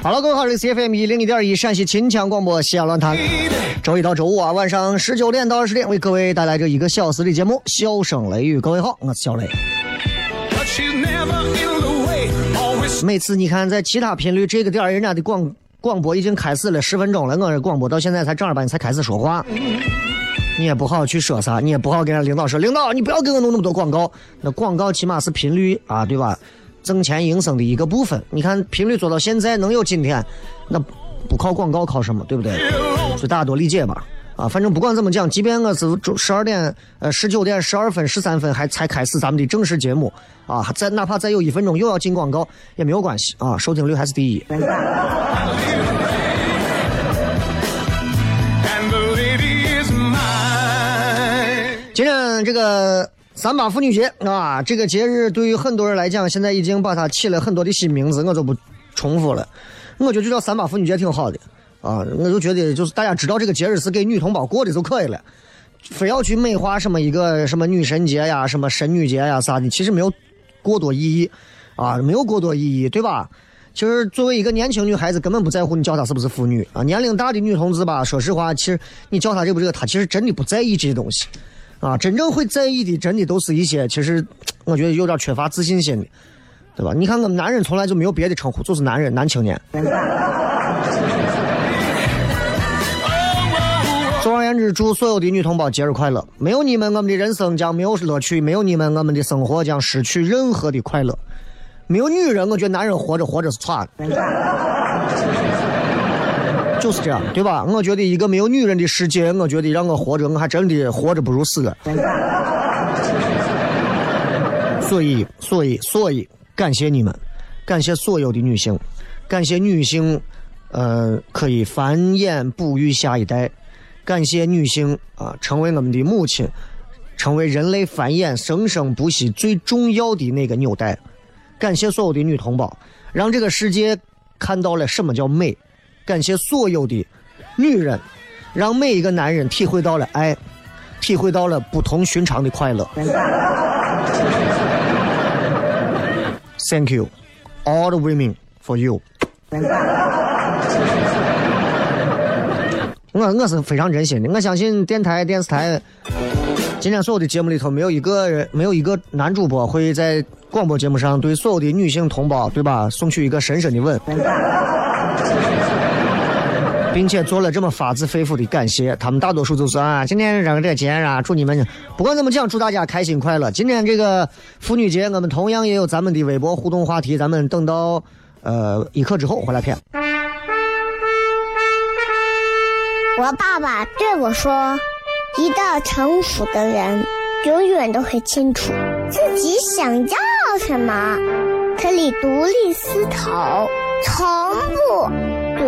Lady. 好了，各位好，这里是 FM 一零一点一陕西秦腔广播西安论坛，周一到周五啊，晚上十九点到二十点为各位带来这一个小时的节目，笑声雷雨。各位好，我是小雷。每次你看在其他频率这个点，人家的广广播已经开始了十分钟了，我这广播到现在才正儿八经才开始说话，你也不好去说啥，你也不好跟人领导说，领导你不要给我弄那么多广告，那广告起码是频率啊，对吧？挣钱营生的一个部分。你看频率做到现在能有今天，那不靠广告靠什么，对不对？所以大家多理解吧。啊，反正不管怎么讲，即便我是十二点、呃十九点十二分、十三分还才开始咱们的正式节目啊，再哪怕再有一分钟又要进广告也没有关系啊，收听率还是第一。今天这个三八妇女节啊，这个节日对于很多人来讲，现在已经把它起了很多的新名字，我就不重复了。我觉得就叫三八妇女节挺好的啊，我就觉得就是大家知道这个节日是给女同胞过的就可以了，非要去美化什么一个什么女神节呀、什么神女节呀啥的，其实没有过多意义啊，没有过多意义，对吧？其实作为一个年轻女孩子，根本不在乎你叫她是不是妇女啊。年龄大的女同志吧，说实话，其实你叫她这不这，她其实真的不在意这些东西。啊，真正会在意的，真的都是一些其实我觉得有点缺乏自信心的，对吧？你看我们男人从来就没有别的称呼，就是男人、男青年。总而言之，祝所有的女同胞节日快乐！没有你们，我们的人生将没有乐趣；没有你们，我们的生活将失去任何的快乐。没有女人，我觉得男人活着活着是差的。就是这样，对吧？我觉得一个没有女人的世界，我觉得让我活着，我还真的活着不如死了。所以，所以，所以，感谢你们，感谢所有的女性，感谢女性，呃，可以繁衍哺育下一代，感谢女性啊、成为我们的母亲，成为人类繁衍生生不息最重要的那个纽带。感谢所有的女同胞，让这个世界看到了什么叫美。感谢所有的女人，让每一个男人体会到了爱，体会到了不同寻常的快乐。Thank you, all the women for you。我我是非常真心的，我相信电台、电视台今天所有的节目里头，没有一个人，没有一个男主播会在广播节目上对所有的女性同胞，对吧，送去一个深深的吻。并且做了这么发自肺腑的感谢，他们大多数都是啊，今天这个这个节啊，祝你们不管怎么讲，祝大家开心快乐。今天这个妇女节，我们同样也有咱们的微博互动话题，咱们等到呃一刻之后回来片。我爸爸对我说：“一个成熟的人，永远都会清楚自己想要什么，可以独立思考，从不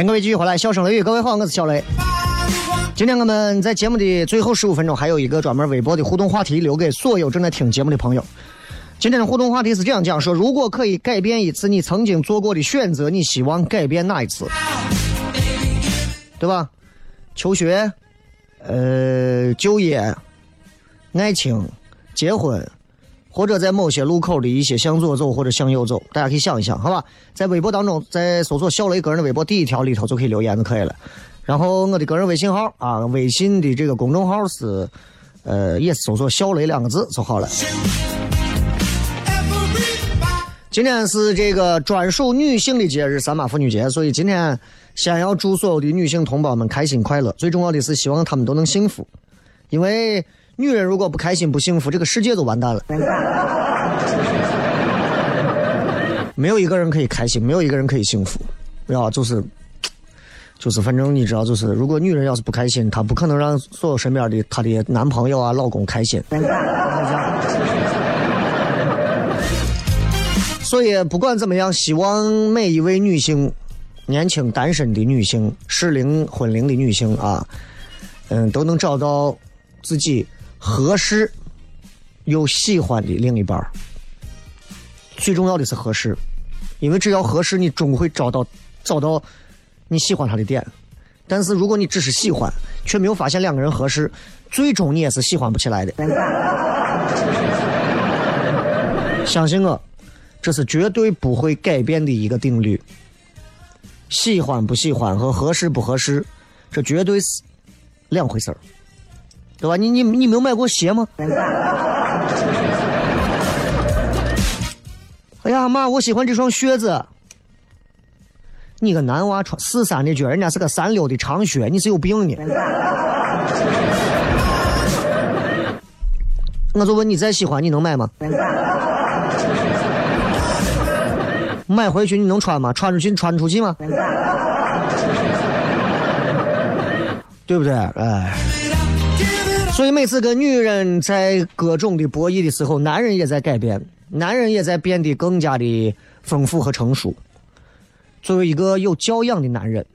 欢迎各位继续回来，笑声雷雨，各位好，我是小雷。今天我们在节目的最后十五分钟，还有一个专门微博的互动话题，留给所有正在听节目的朋友。今天的互动话题是这样讲：说如果可以改变一次你曾经做过的选择，你希望改变哪一次？对吧？求学、呃，就业、爱情、结婚。或者在某些路口的一些向左走或者向右走，大家可以想一想，好吧？在微博当中，在搜索小雷个人的微博第一条里头就可以留言就可以了。然后我的个人微信号啊，微信的这个公众号是，呃，也是搜索小雷两个字就好了。今天是这个专属女性的节日——三八妇女节，所以今天先要祝所有的女性同胞们开心快乐。最重要的是，希望她们都能幸福，因为。女人如果不开心不幸福，这个世界都完蛋了。没有一个人可以开心，没有一个人可以幸福，要，就是，就是，反正你知道，就是如果女人要是不开心，她不可能让所有身边的她的男朋友啊、老公开心。所以不管怎么样，希望每一位女性，年轻单身的女性、适龄婚龄的女性啊，嗯，都能找到自己。合适又喜欢的另一半最重要的是合适，因为只要合适，你终会找到找到你喜欢他的点。但是如果你只是喜欢，却没有发现两个人合适，最终你也是喜欢不起来的。相信我，这是绝对不会改变的一个定律。喜欢不喜欢和合适不合适，这绝对是两回事儿。对吧？你你你没有买过鞋吗？哎呀妈！我喜欢这双靴子。你个男娃穿四三的脚，人家是个三六的长靴，你是有病呢？我就问你再喜欢，你能买吗？买回去你能穿吗？穿出去你穿出去吗？对不对？哎。所以每次跟女人在各种的博弈的时候，男人也在改变，男人也在变得更加的丰富和成熟。作为一个有教养的男人，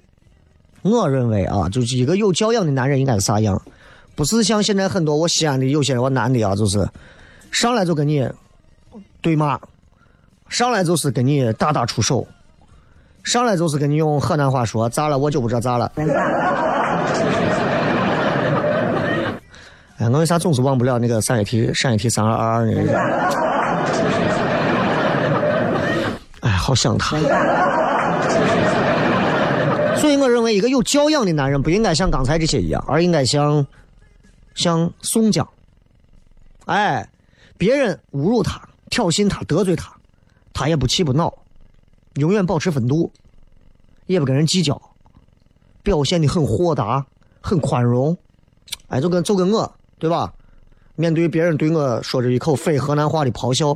我认为啊，就是一个有教养的男人应该是啥样？不是像现在很多我西安的有些我男的啊，就是上来就跟你对骂，上来就是跟你大打出手，上来就是跟你用河南话说咋了，我就不知道咋了。哎，我为啥总是忘不了那个三一 T 陕一题三二二二那个？哎，好想他。所以我认为，一个有教养的男人不应该像刚才这些一样，而应该像像宋江。哎，别人侮辱他、挑衅他、得罪他，他也不气不恼，永远保持风度，也不跟人计较，表现的很豁达、很宽容。哎，就跟就跟我。对吧？面对别人对我说着一口非河南话的咆哮，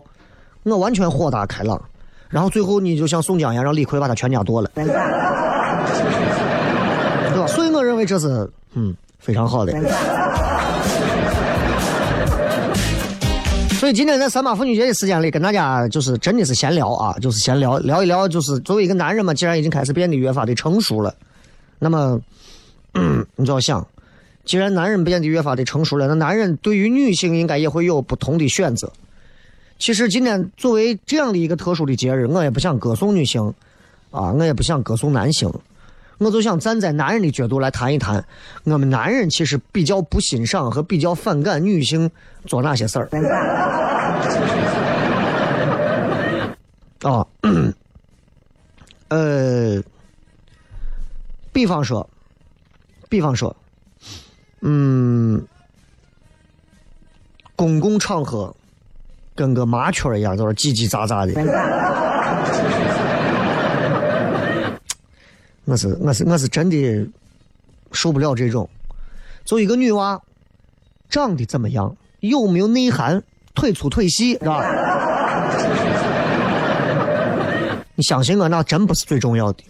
我完全豁达开朗。然后最后你就像宋江一样，让李逵把他全家剁了，对吧？所以我认为这是嗯非常好的。所以今天在三八妇女节的时间里，跟大家就是真的是闲聊啊，就是闲聊聊一聊，就是作为一个男人嘛，既然已经开始变得越发的成熟了，那么你就要想，既然男人变得越发的成熟了，那男人对于女性应该也会有不同的选择。其实今天作为这样的一个特殊的节日，我也不想歌颂女性，啊，我也不想歌颂男性，我就想站在男人的角度来谈一谈，我们男人其实比较不欣赏和比较反感女性做哪些事儿。啊，呃，比方说，比方说，公共场合。跟个麻雀一样，在那叽叽喳喳的。我是我是我是真的受不了这种。作为一个女娃，长得怎么样？有没有内涵？腿粗腿细，是吧？你相信我，那真不是最重要的。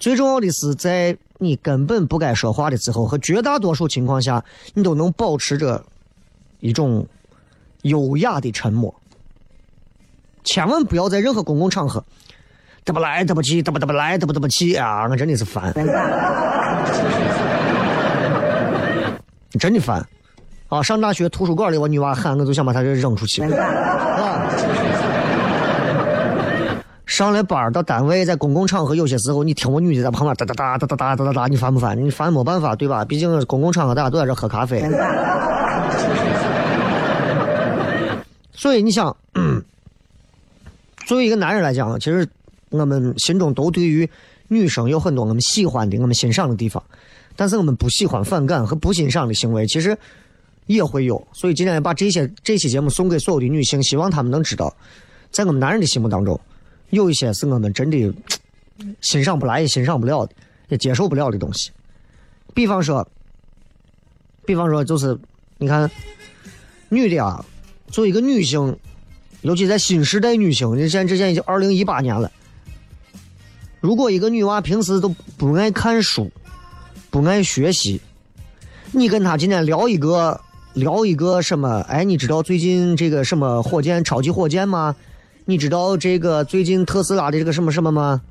最重要的是，在你根本不该说话的时候，和绝大多数情况下，你都能保持着一种优雅的沉默。千万不要在任何公共场合，得不来得不去，得不得不来得不嘚不去啊！我真的是烦，真的烦啊！上大学图书馆里，我女娃喊，我就想把她给扔出去。啊！上了班到单位，在公共场合，有些时候你听我女的在旁边哒哒哒哒哒哒哒哒哒，你烦不烦？你烦没办法，对吧？毕竟公共场合大家都在这喝咖啡。所以你想。作为一个男人来讲，其实我们心中都对于女生有很多我们喜欢的、我们欣赏的地方，但是我们不喜欢、反感和不欣赏的行为，其实也会有。所以今天把这些这期节目送给所有的女性，希望她们能知道，在我们男人的心目当中，有一些是我们真的欣赏不来、也欣赏不了的、也接受不了的东西。比方说，比方说，就是你看，女的啊，作为一个女性。尤其在新时代女性，你现在之前已经二零一八年了。如果一个女娃平时都不爱看书，不爱学习，你跟她今天聊一个聊一个什么？哎，你知道最近这个什么火箭超级火箭吗？你知道这个最近特斯拉的这个什么什么吗？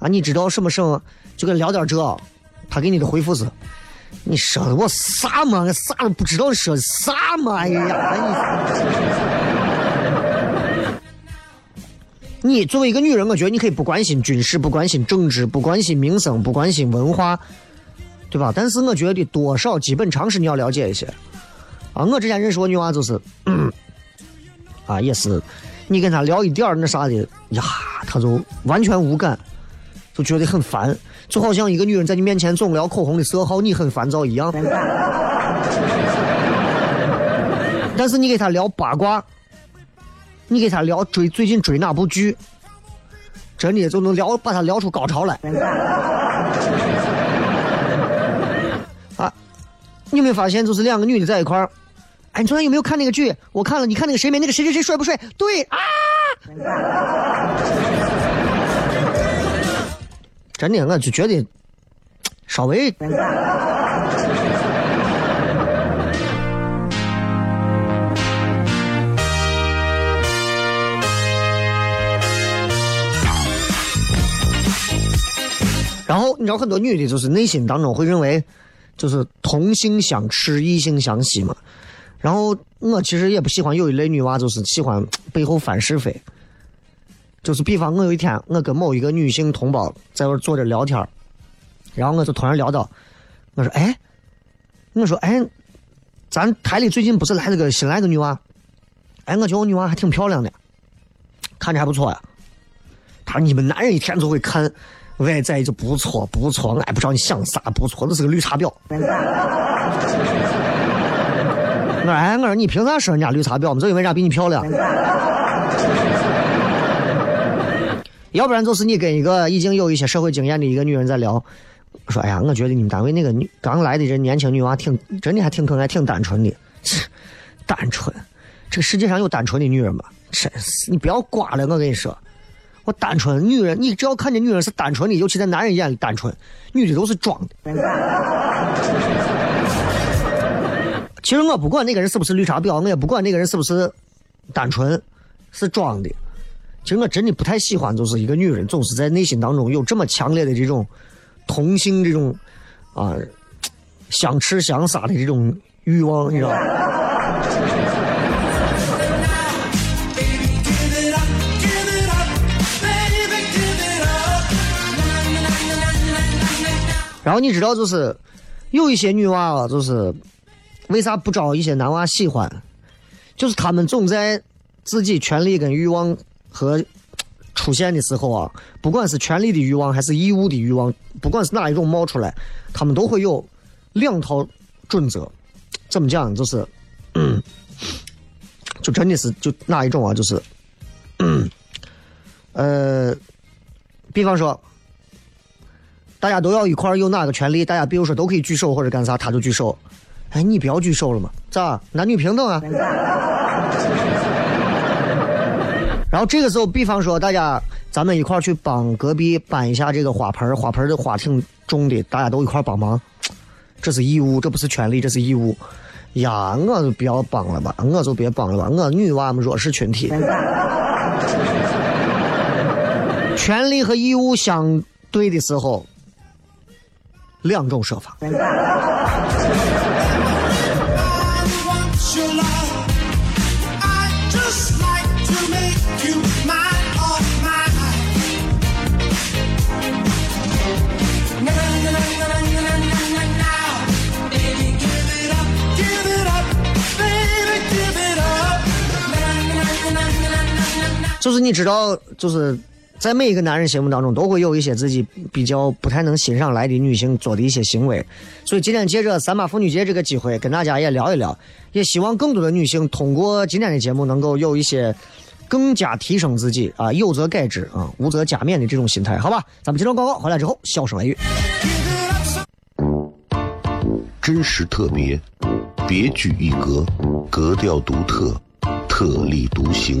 啊，你知道什么什么？就跟聊点这，他给你的回复是：你说的我啥嘛？我啥都不知道，说的啥嘛？哎呀！你作为一个女人，我觉得你可以不关心军事，不关心政治，不关心民生，不关心文化，对吧？但是我觉得多少基本常识你要了解一些。啊，我之前认识个女娃就是，啊，也是，你跟她聊一点那啥的呀，她就完全无感，就觉得很烦，就好像一个女人在你面前总聊口红的色号，你很烦躁一样。但是你给她聊八卦。你给她聊追最近追哪部剧，真的就能聊把她聊出高潮来。啊，你有没有发现，就是两个女的在一块儿？哎，你昨天有没有看那个剧？我看了，你看那个谁没？那个谁谁谁帅不帅？对啊，真的，我就觉得稍微。然后你知道很多女的，就是内心当中会认为，就是同性相斥，异性相吸嘛。然后我其实也不喜欢有一类女娃，就是喜欢背后翻是非。就是比方我有一天，我跟某一个女性同胞在那坐着聊天然后我就突然聊到，我说：“哎，我说哎，咱台里最近不是来了个新来个女娃？哎，我觉得我女娃还挺漂亮的，看着还不错呀。”他说：“你们男人一天就会看。”外在就不错不错，俺不知道你想啥不错，那是个绿茶婊。我说哎，我说你凭啥说人家绿茶婊？我们就因为人家比你漂亮。要不然就是你跟一个已经有一些社会经验的一个女人在聊，说哎呀，我觉得你们单位那个女刚来的这年轻女娃挺真的还挺可爱，挺单纯的。单纯，这个世界上有单纯的女人吗？真是，你不要瓜了，我跟你说。我单纯，女人，你只要看见女人是单纯的，尤其在男人眼里单纯，女的都是装的。其实我不管那个人是不是绿茶婊，我也不管那个人是不是单纯，是装的。其实我真的不太喜欢，就是一个女人总是在内心当中有这么强烈的这种同性这种啊相吃相杀的这种欲望，你知道吗？然后你知道，就是有一些女娃啊，就是为啥不招一些男娃喜欢？就是他们总在自己权利跟欲望和出现的时候啊，不管是权利的欲望还是义务的欲望，不管是哪一种冒出来，他们都会有两套准则。怎么讲？就是，就真的是就哪一种啊？就是，呃，比方说。大家都要一块儿有哪个权利？大家比如说都可以举手或者干啥，他就举手。哎，你不要举手了嘛？咋？男女平等啊！然后这个时候，比方说大家咱们一块去帮隔壁搬一下这个花盆花盆的花挺重的，大家都一块帮忙。这是义务，这不是权利，这是义务。呀，我就不要帮了吧，我就别帮了吧，我女娃们弱势群体。权利和义务相对的时候。两种说法。就是你知道，就是。在每一个男人心目当中，都会有一些自己比较不太能欣赏来的女性做的一些行为，所以今天借着三八妇女节这个机会，跟大家也聊一聊，也希望更多的女性通过今天的节目，能够有一些更加提升自己啊，有则改之啊，无则加勉的这种心态，好吧？咱们接着广告回来之后，笑声来语，真实特别，别具一格，格调独特，特立独行。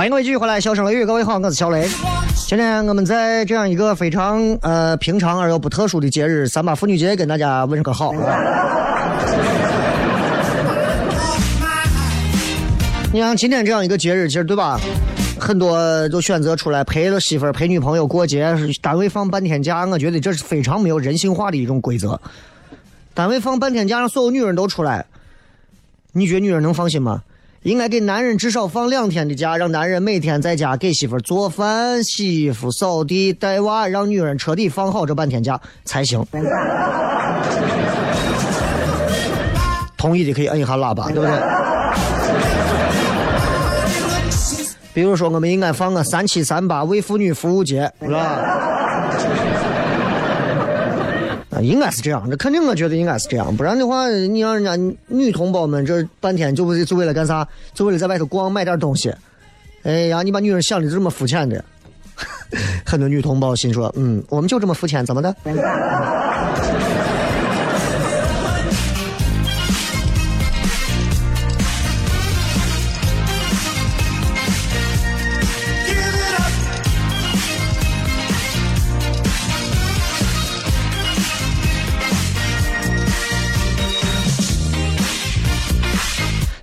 欢迎各位继续回来，笑声雷雨，各位好，我是小雷。今天我们在这样一个非常呃平常而又不特殊的节日——三八妇女节，跟大家问个好。你像今天这样一个节日，其实对吧？很多都选择出来陪着媳妇儿、陪女朋友过节，单位放半天假，我觉得这是非常没有人性化的一种规则。单位放半天假，让所有女人都出来，你觉得女人能放心吗？应该给男人至少放两天的假，让男人每天在家给媳妇做饭、洗衣服、扫地、带娃，让女人彻底放好这半天假才行。同意的可以摁一下喇叭，对不对？比如说，我们应该放个三七三八为妇女服务节，是吧？应该是这样，这肯定我觉得应该是这样，不然的话，你让人家女同胞们这半天就为就为了干啥？就为了在外头逛买点东西。哎呀，你把女人想的这么肤浅的，很多女同胞心说，嗯，我们就这么肤浅，怎么的？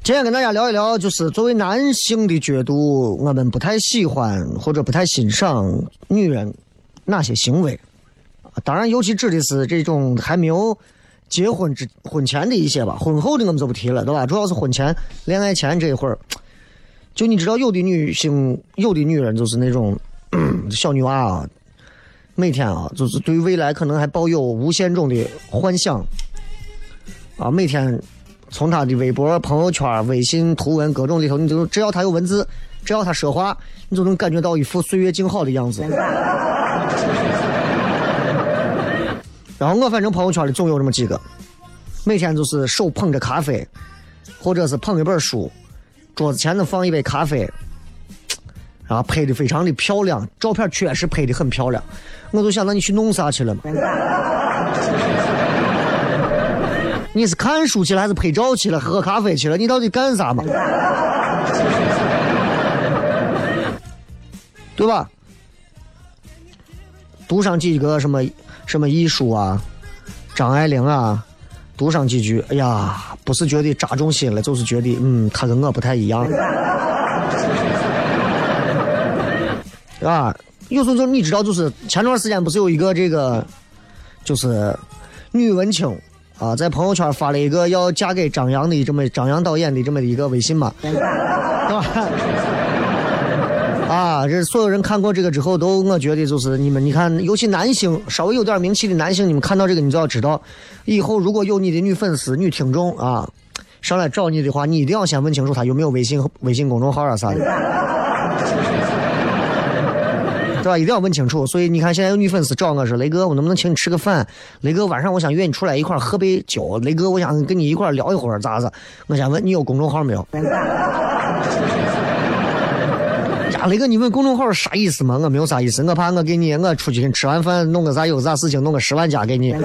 今天跟大家聊一聊，就是作为男性的角度，我们不太喜欢或者不太欣赏女人哪些行为。当然，尤其指的是这种还没有结婚之婚前的一些吧，婚后的我们就不提了，对吧？主要是婚前恋爱前这一会儿，就你知道，有的女性，有的女人就是那种 小女娃啊，每天啊，就是对未来可能还抱有无限种的幻想啊，每天。从他的微博、朋友圈、微信图文各种里头，你就只要他有文字，只要他说话，你就能感觉到一副岁月静好的样子。然后我反正朋友圈里总有这么几个，每天就是手捧着咖啡，或者是捧一本书，桌子前头放一杯咖啡，然后拍的非常的漂亮，照片确实拍的很漂亮。我就想那你去弄啥去了嘛？你是看书去了还是拍照去了？喝咖啡去了？你到底干啥嘛？对吧？读上几个什么什么艺术啊，张爱玲啊，读上几句，哎呀，不是觉得扎中心了，就是觉得嗯，他跟我不太一样，啊，有时候你知道，就是前段时间不是有一个这个，就是女文青。啊，在朋友圈发了一个要嫁给张扬的这么张扬导演的这么一个微信嘛，对吧？啊，这所有人看过这个之后，都我觉得就是你们，你看，尤其男性稍微有点名气的男性，你们看到这个，你就要知道，以后如果有你的女粉丝、女听众啊，上来找你的话，你一定要先问清楚他有没有微信、微信公众号啊啥的。是吧？一定要问清楚。所以你看，现在有女粉丝找我说：“雷哥，我能不能请你吃个饭？雷哥，晚上我想约你出来一块喝杯酒。雷哥，我想跟你一块聊一会儿，咋子？我先问你有公众号没有？呀，雷哥，你问公众号啥意思嘛？我没有啥意思，我怕我给你，我出去吃完饭，弄个啥有啥事情，弄个十万加给你，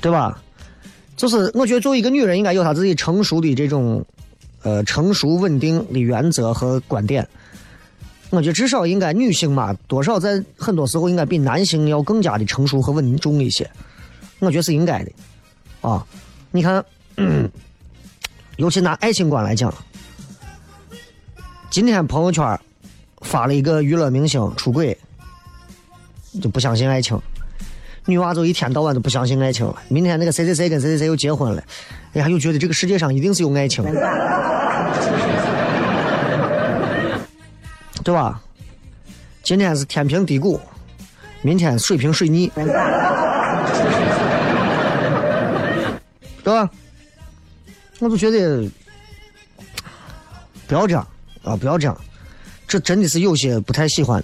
对吧？就是我觉得作为一个女人，应该有她自己成熟的这种，呃，成熟稳定的原则和观点。我觉得至少应该女性嘛，多少在很多时候应该比男性要更加的成熟和稳重一些，我觉得是应该的，啊，你看，尤其拿爱情观来讲，今天朋友圈发了一个娱乐明星出轨，就不相信爱情，女娃就一天到晚都不相信爱情了。明天那个谁谁谁跟谁谁谁又结婚了，哎呀，又觉得这个世界上一定是有爱情。对吧？今天是天平低谷，明天水平水逆，对吧？我就觉得不要这样啊，不要这样，这真的是有些不太喜欢。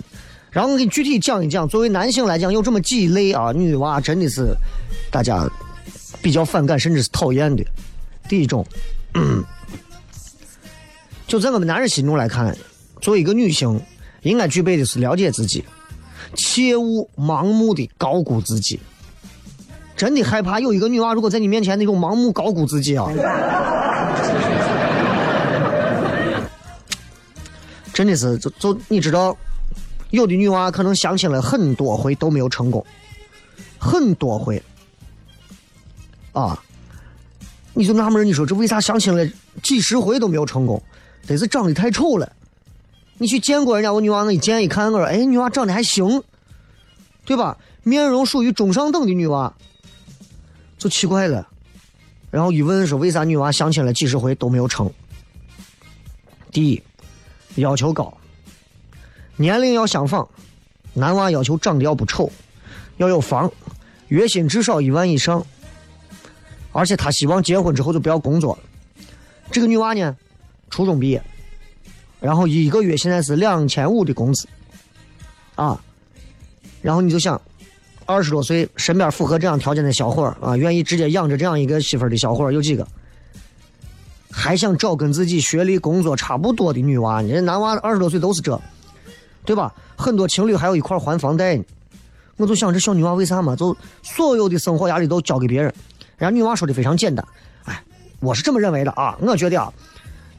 然后我给你具体讲一讲，作为男性来讲，有这么几类啊，女娃真的是大家比较反感甚至是讨厌的。第一种，就在我们男人心中来看。作为一个女性，应该具备的是了解自己，切勿盲目的高估自己。真的害怕有一个女娃如果在你面前那种盲目高估自己啊，真的是就就你知道，有的女娃可能相亲了很多回都没有成功，很多回啊，你就纳闷你说这为啥相亲了几十回都没有成功？得是长得太丑了。你去见过人家我女娃，我一见一看，我说：“哎，女娃长得还行，对吧？面容属于中上等的女娃，就奇怪了。然后一问说，为啥女娃相亲了几十回都没有成？第一，要求高，年龄要相仿，男娃要求长得要不丑，要有房，月薪至少一万以上，而且他希望结婚之后就不要工作。这个女娃呢？”初中毕业，然后一个月现在是两千五的工资，啊，然后你就想，二十多岁身边符合这样条件的小伙儿啊，愿意直接养着这样一个媳妇儿的小伙儿有几个？还想找跟自己学历、工作差不多的女娃，人家男娃二十多岁都是这，对吧？很多情侣还有一块还房贷呢。我就想这小女娃为啥嘛？就所有的生活压力都交给别人。人家女娃说的非常简单，哎，我是这么认为的啊。我觉得啊，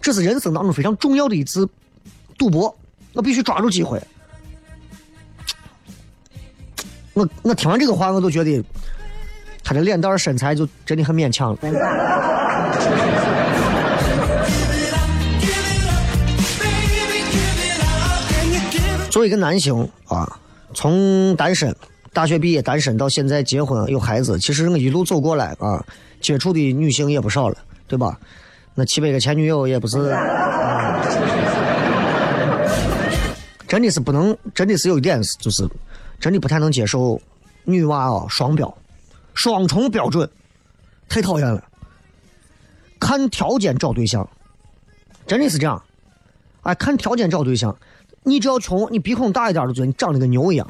这是人生当中非常重要的一次赌博，我必须抓住机会。我我听完这个话，我都觉得他的脸蛋身材就真的很勉强了。作为一个男性啊，从单身、大学毕业单身到现在结婚有孩子，其实我一路走过来啊，接触的女性也不少了，对吧？那七百个前女友也不是，真的是不能，真的是有一点是，就是真的不太能接受女娃啊双标、双重标准，太讨厌了。看条件找对象，真的是这样，哎，看条件找对象。你只要穷，你鼻孔大一点都觉得你长得跟牛一样，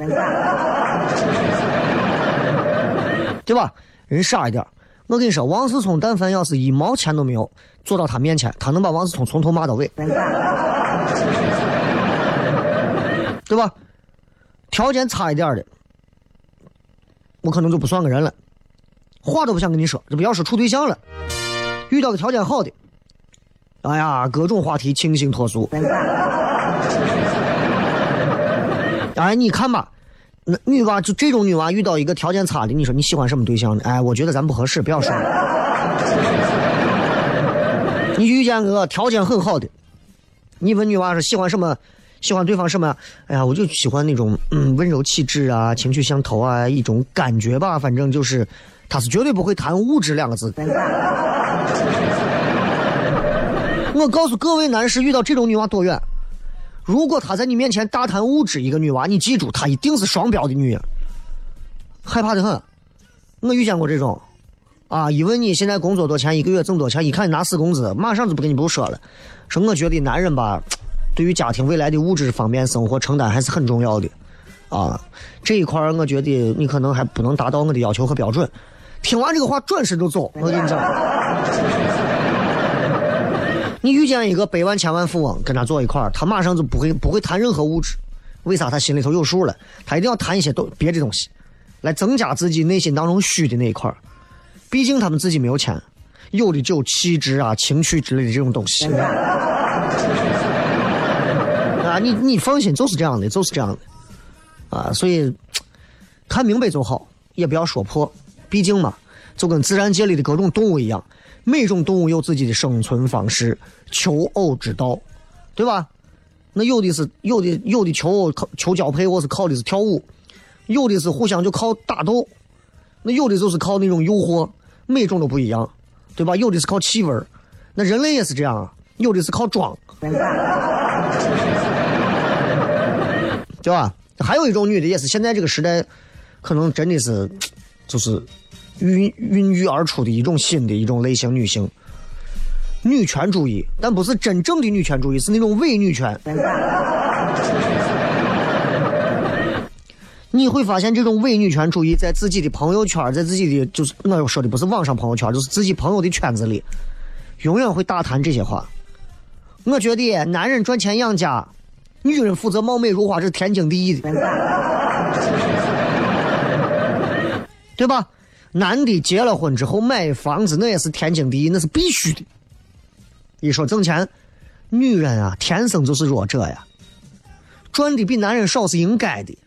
对吧？人傻一点，我跟你说，王思聪但凡要是一毛钱都没有，坐到他面前，他能把王思聪从头骂到尾，对吧？条件差一点的，我可能就不算个人了，话都不想跟你说，这不要说处对象了。遇到个条件好的，哎呀，各种话题倾心脱俗。哎，你看吧，那女娃就这种女娃遇到一个条件差的，你说你喜欢什么对象呢？哎，我觉得咱不合适，不要说了。你遇见个条件很好的，你问女娃是喜欢什么？喜欢对方什么？哎呀，我就喜欢那种嗯温柔气质啊，情趣相投啊，一种感觉吧。反正就是，他是绝对不会谈物质两个字。我告诉各位男士，遇到这种女娃多远？如果他在你面前大谈物质，一个女娃，你记住，她一定是双标的女人，害怕的很。我遇见过这种，啊，一问你现在工作多钱，一个月挣多钱，一看你拿死工资，马上就不跟你不说了。说我觉得男人吧，对于家庭未来的物质方面生活承担还是很重要的，啊，这一块我觉得你可能还不能达到我的要求和标准。听完这个话，转身就走。我跟你讲。你遇见一个百万千万富翁，跟他坐一块儿，他马上就不会不会谈任何物质，为啥？他心里头有数了，他一定要谈一些东别的东西，来增加自己内心当中虚的那一块儿。毕竟他们自己没有钱，有的就气质啊、情趣之类的这种东西。啊，你你放心，就是这样的，就是这样的，啊，所以看明白就好，也不要说破，毕竟嘛，就跟自然界里的各种动物一样。每种动物有自己的生存方式、求偶之道，对吧？那有的是有的有的求偶靠求交配，我是靠的是跳舞；有的是互相就靠打斗，那有的就是靠那种诱惑，每种都不一样，对吧？有的是靠气味那人类也是这样啊，有的是靠装，对吧？还有一种女的也是现在这个时代，可能真的是就是。孕孕育而出的一种新的一种类型女性，女权主义，但不是真正的女权主义，是那种伪女权。你会发现，这种伪女权主义在自己的朋友圈，在自己的就是我说的不是网上朋友圈，就是自己朋友的圈子里，永远会大谈这些话。我觉得男人赚钱养家，女人负责貌美如花，这是天经地义的，对吧？男的结了婚之后买房子，那也是天经地义，那是必须的。一说挣钱，女人啊，天生就是弱者呀，赚的比男人少是应该的。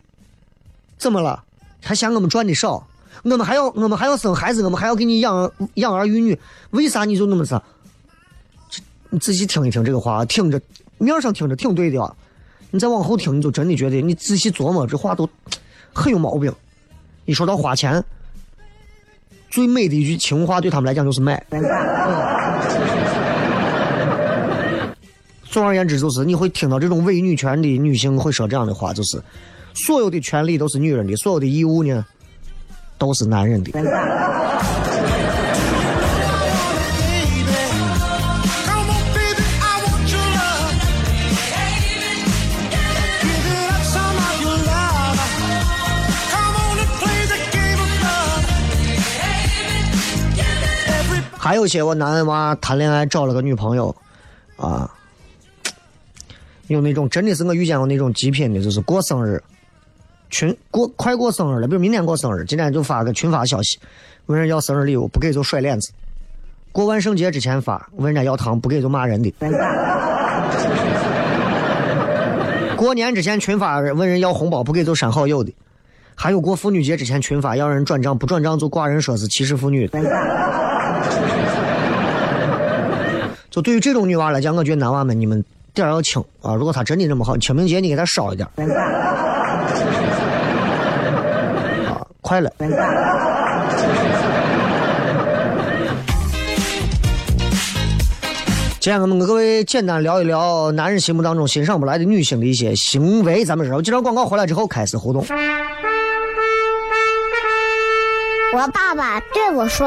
怎么了？还嫌我们赚的少？我们还要我们还要生孩子，我们还要给你养养儿育女，为啥你就那么子？你仔细听一听这个话，听着面上听着挺对的啊，你再往后听，你就真的觉得你仔细琢磨，这话都很有毛病。一说到花钱。最美的一句情话，对他们来讲就是买。总而言之，就是你会听到这种伪女权的女性会说这样的话，就是所有的权利都是女人的，所有的义务呢都是男人的。还有些我男娃谈恋爱找了个女朋友，啊，有那种真的是我遇见过那种极品的，就是过生日，群过快过生日了，比如明天过生日，今天就发个群发消息，问人要生日礼物，不给就甩脸子。过万圣节之前发，问人家要糖，不给就骂人的。过年之前群发问人要红包，不给就删好友的。还有过妇女节之前群发要人转账，不转账就挂人说是歧视妇女。就对于这种女娃来讲，我觉得男娃们你们点儿要轻啊！如果她真的那么好，清明节你给她少一点。啊，快乐。今天我们跟各位简单聊一聊男人心目当中欣赏不来的女性的一些行为。咱们知道，这张广告回来之后开始互动。我爸爸对我说：“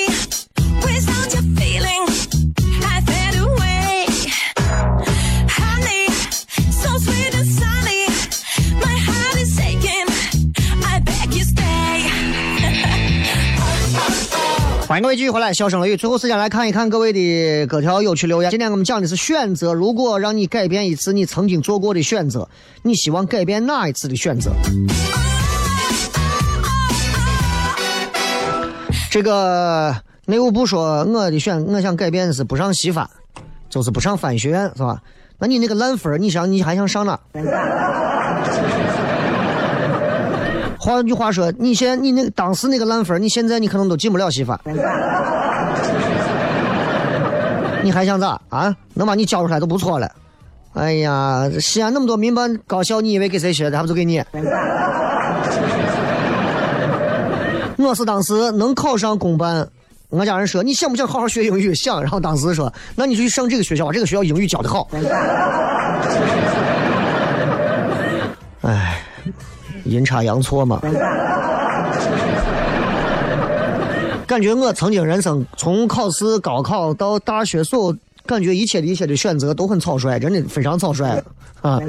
各位继续回来，笑声雷雨。最后时间来看一看各位的各条有趣留言。今天我们讲的是选择，如果让你改变一次你曾经做过的选择，你希望改变哪一次的选择？这个内务部说我的选，我想改变的是不上西翻，就是不上翻学院，是吧？那你那个烂分你想你还想上哪？换句话说，你现在你那个当时那个烂分儿你现在你可能都进不了西法。你还想咋啊？能把你教出来都不错了。哎呀，西安那么多民办高校，你以为给谁学的？还不就给你？我是当时能考上公办，我家人说你想不想好好学英语？想。然后当时说，那你就去上这个学校吧，这个学校英语教的好。哎，阴差阳错嘛。感觉我曾经人生从考试、高考到大学，所有感觉一切的一切的选择都很草率，真的非常草率啊。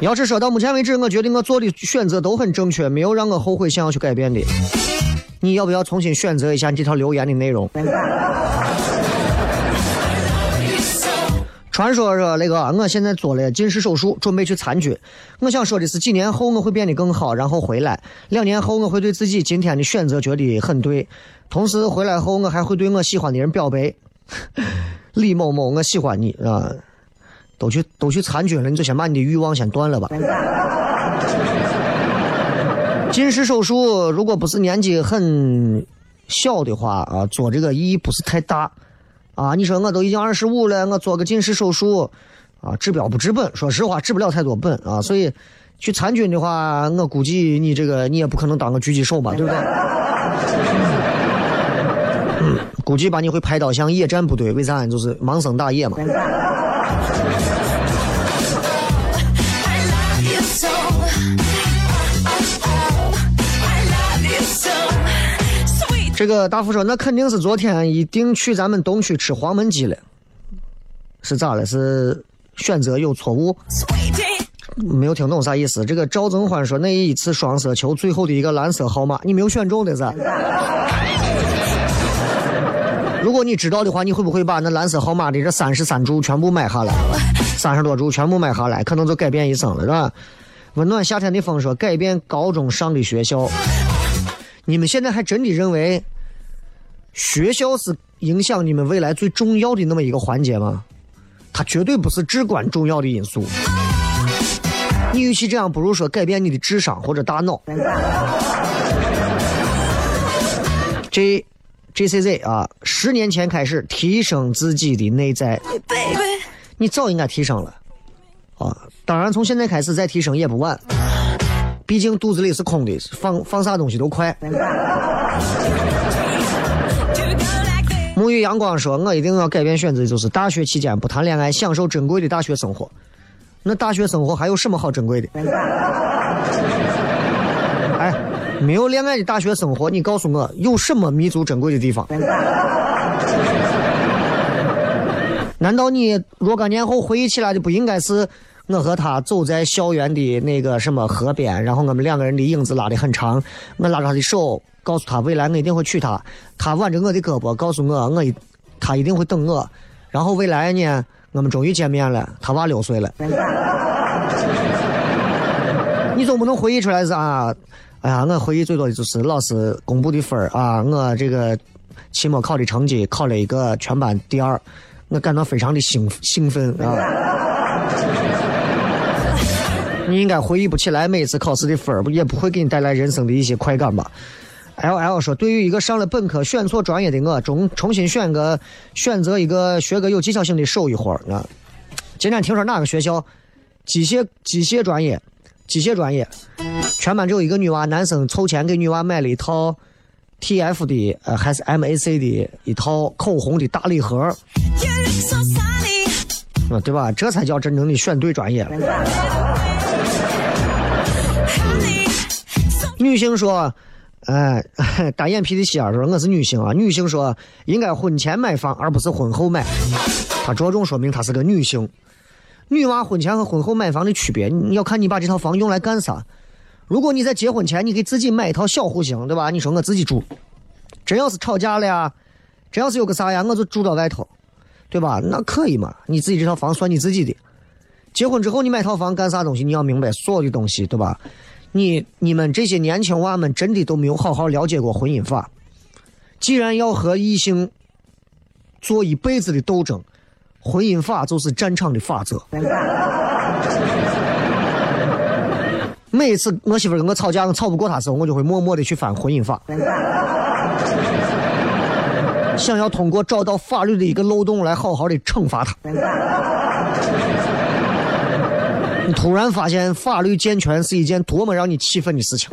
要是说到目前为止，我觉得我做的选择都很正确，没有让我后悔想要去改变的。你要不要重新选择一下你这条留言的内容？传说说那个，我现在做了近视手术，准备去参军。我想说的是，几年后我会变得更好，然后回来。两年后我会对自己今天的选择觉得很对。同时回来后，我还会对我喜欢的人表白：“ 李某某，我喜欢你啊！”都去都去参军了，你就先把你的欲望先断了吧。近视手术如果不是年纪很小的话啊，做这个意义不是太大。啊，你说我都已经二十五了，我做个近视手术，啊，治标不治本。说实话，治不了太多本啊。所以，去参军的话，我估计你这个你也不可能当个狙击手吧，对不对？估计把你会派到像野战部队，为啥？就是盲僧打野嘛。这个大福说，那肯定是昨天一定去咱们东区吃黄焖鸡了，是咋了？是选择有错误？没有听懂啥意思。这个赵增欢说，那一次双色球最后的一个蓝色号码，你没有选中的噻。如果你知道的话，你会不会把那蓝色号码的这三十三注全部买下来？三十多注全部买下来，可能就改变一生了，是吧？温暖夏天的风说，改变高中上的学校。你们现在还真的认为学校是影响你们未来最重要的那么一个环节吗？它绝对不是至关重要的因素。你与其这样，不如说改变你的智商或者大脑。J J C Z 啊，十年前开始提升自己的内在.你早应该提升了啊！当然，从现在开始再提升也不晚。毕竟肚子里是空的，放放啥东西都快。沐浴阳光说：“我一定要改变选择，就是大学期间不谈恋爱，享受珍贵的大学生活。那大学生活还有什么好珍贵的？哎，没有恋爱的大学生活，你告诉我有什么弥足珍贵的地方？难道你若干年后回忆起来的不应该是我和他走在校园的那个什么河边，然后我们两个人的影子拉得很长，我拉着他的手，告诉他未来我一定会娶她，他挽着我的胳膊，告诉我我一他一定会等我，然后未来呢，我们终于见面了，他娃六岁了。你总不能回忆出来是啊，哎呀，我回忆最多的就是老师公布的分啊，我这个期末考的成绩考了一个全班第二，我感到非常的兴兴奋啊。你应该回忆不起来每一次考试的分儿，也不会给你带来人生的一些快感吧？L L 说，对于一个上了本科选错专业的我，重重新选个选择一个学个有技巧性的手艺活儿啊。今天听说哪个学校机械机械专业，机械专业，全班只有一个女娃，男生凑钱给女娃买了一套 T F 的呃还是 M A C 的一套口红的大礼盒，对吧？这才叫真正的选对专业了。女性说：“哎，单眼皮的西儿说我是女性啊。女性说应该婚前买房，而不是婚后买。她着重说明她是个女性。女娃婚前和婚后买房的区别，你要看你把这套房用来干啥。如果你在结婚前你给自己买一套小户型，对吧？你说我自己住，真要是吵架了呀，真要是有个啥呀，我就住到外头，对吧？那可以嘛？你自己这套房算你自己的。结婚之后你买套房干啥东西？你要明白所有的东西，对吧？你你们这些年轻娃们真的都没有好好了解过婚姻法。既然要和异性做一辈子的斗争，婚姻法就是战场的法则。每一次我媳妇跟我吵架，我吵不过她的时候，我就会默默的去翻婚姻法，想要通过找到法律的一个漏洞来好好的惩罚她。你突然发现法律健全是一件多么让你气愤的事情。